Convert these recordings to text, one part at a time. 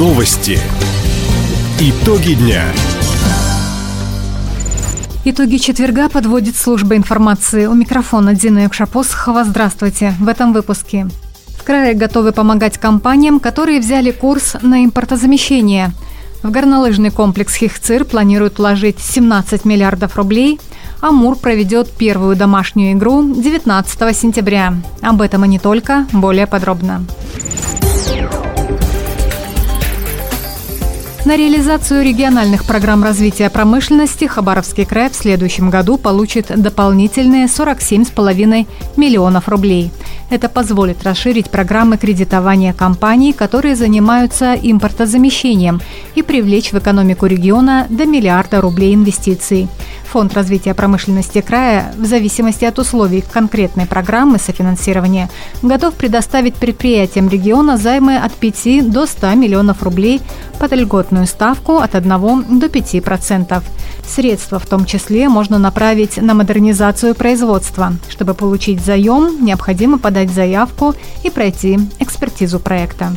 Новости. Итоги дня. Итоги четверга подводит служба информации. У микрофона Дина Якшапосхова. Здравствуйте. В этом выпуске. В крае готовы помогать компаниям, которые взяли курс на импортозамещение. В горнолыжный комплекс «Хихцир» планируют вложить 17 миллиардов рублей. Амур проведет первую домашнюю игру 19 сентября. Об этом и не только, более подробно. На реализацию региональных программ развития промышленности Хабаровский край в следующем году получит дополнительные 47,5 миллионов рублей. Это позволит расширить программы кредитования компаний, которые занимаются импортозамещением, и привлечь в экономику региона до миллиарда рублей инвестиций. Фонд развития промышленности края, в зависимости от условий конкретной программы софинансирования, готов предоставить предприятиям региона займы от 5 до 100 миллионов рублей под льготную ставку от 1 до 5 процентов. Средства в том числе можно направить на модернизацию производства. Чтобы получить заем, необходимо подать заявку и пройти экспертизу проекта.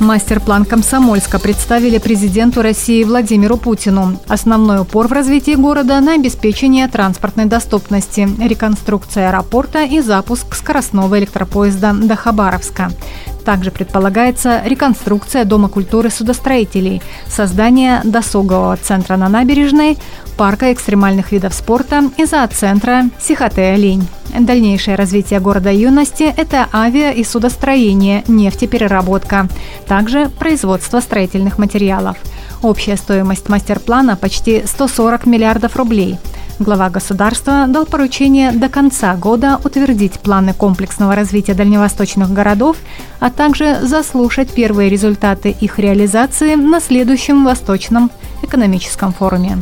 Мастер-план Комсомольска представили президенту России Владимиру Путину. Основной упор в развитии города на обеспечение транспортной доступности, реконструкция аэропорта и запуск скоростного электропоезда до Хабаровска. Также предполагается реконструкция Дома культуры судостроителей, создание досугового центра на набережной, парка экстремальных видов спорта и зооцентра Сихоте-Олень. Дальнейшее развитие города юности – это авиа- и судостроение, нефтепереработка, также производство строительных материалов. Общая стоимость мастер-плана – почти 140 миллиардов рублей – Глава государства дал поручение до конца года утвердить планы комплексного развития дальневосточных городов, а также заслушать первые результаты их реализации на следующем Восточном экономическом форуме.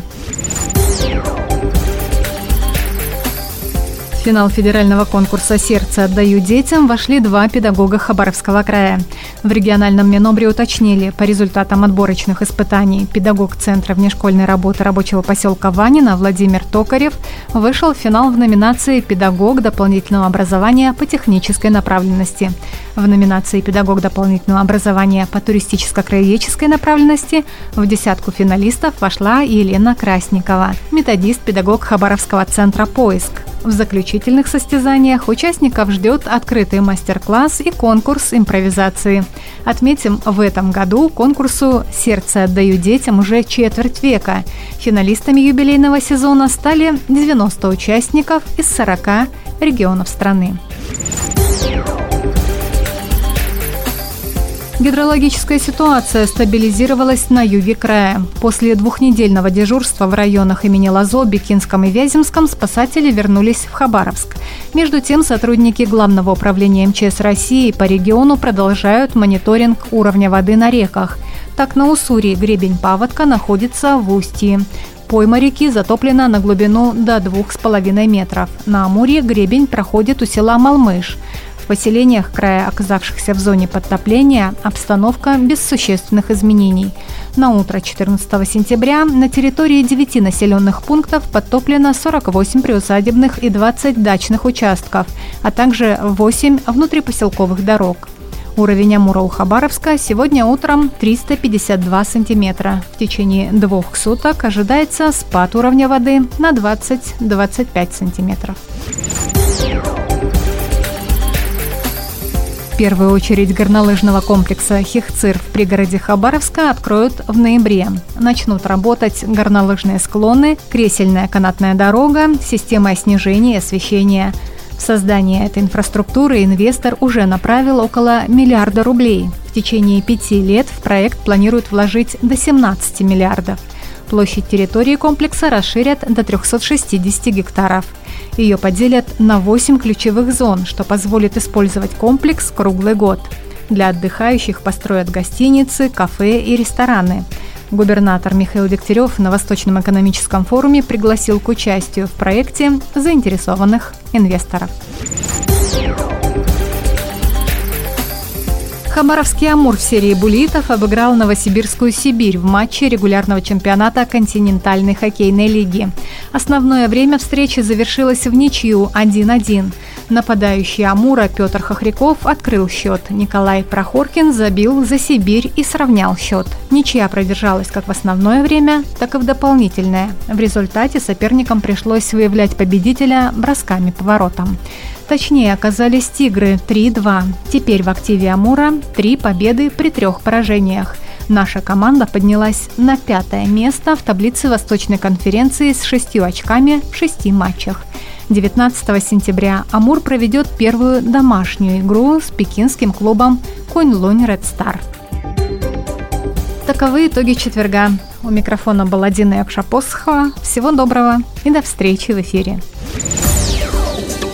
Финал федерального конкурса «Сердце отдаю детям» вошли два педагога Хабаровского края. В региональном Минобре уточнили, по результатам отборочных испытаний педагог Центра внешкольной работы рабочего поселка Ванина Владимир Токарев вышел в финал в номинации «Педагог дополнительного образования по технической направленности». В номинации «Педагог дополнительного образования по туристическо-краеведческой направленности» в десятку финалистов вошла Елена Красникова, методист-педагог Хабаровского центра «Поиск». В заключительных состязаниях участников ждет открытый мастер-класс и конкурс импровизации. Отметим, в этом году конкурсу «Сердце отдаю детям» уже четверть века. Финалистами юбилейного сезона стали 90 участников из 40 регионов страны. Гидрологическая ситуация стабилизировалась на юге края. После двухнедельного дежурства в районах имени Лазо, Бикинском и Вяземском спасатели вернулись в Хабаровск. Между тем, сотрудники Главного управления МЧС России по региону продолжают мониторинг уровня воды на реках. Так, на Уссури гребень паводка находится в устье. Пойма реки затоплена на глубину до 2,5 метров. На Амуре гребень проходит у села Малмыш. В поселениях края, оказавшихся в зоне подтопления, обстановка без существенных изменений. На утро 14 сентября на территории 9 населенных пунктов подтоплено 48 приусадебных и 20 дачных участков, а также 8 внутрипоселковых дорог. Уровень Амура у Хабаровска сегодня утром 352 сантиметра. В течение двух суток ожидается спад уровня воды на 20-25 сантиметров. Первую очередь горнолыжного комплекса «Хихцир» в пригороде Хабаровска откроют в ноябре. Начнут работать горнолыжные склоны, кресельная канатная дорога, система снижения и освещения. В создание этой инфраструктуры инвестор уже направил около миллиарда рублей. В течение пяти лет в проект планируют вложить до 17 миллиардов. Площадь территории комплекса расширят до 360 гектаров – ее поделят на 8 ключевых зон, что позволит использовать комплекс круглый год. Для отдыхающих построят гостиницы, кафе и рестораны. Губернатор Михаил Дегтярев на Восточном экономическом форуме пригласил к участию в проекте заинтересованных инвесторов. Хабаровский «Амур» в серии булитов обыграл Новосибирскую «Сибирь» в матче регулярного чемпионата континентальной хоккейной лиги. Основное время встречи завершилось в ничью 1-1. Нападающий Амура Петр Хохряков открыл счет. Николай Прохоркин забил за Сибирь и сравнял счет. Ничья продержалась как в основное время, так и в дополнительное. В результате соперникам пришлось выявлять победителя бросками по воротам. Точнее оказались «Тигры» 3-2. Теперь в активе Амура три победы при трех поражениях. Наша команда поднялась на пятое место в таблице Восточной конференции с шестью очками в шести матчах. 19 сентября Амур проведет первую домашнюю игру с пекинским клубом Конь-Лунь Ред Стар. Таковы итоги четверга. У микрофона была Дина Якшапосхова. Всего доброго и до встречи в эфире.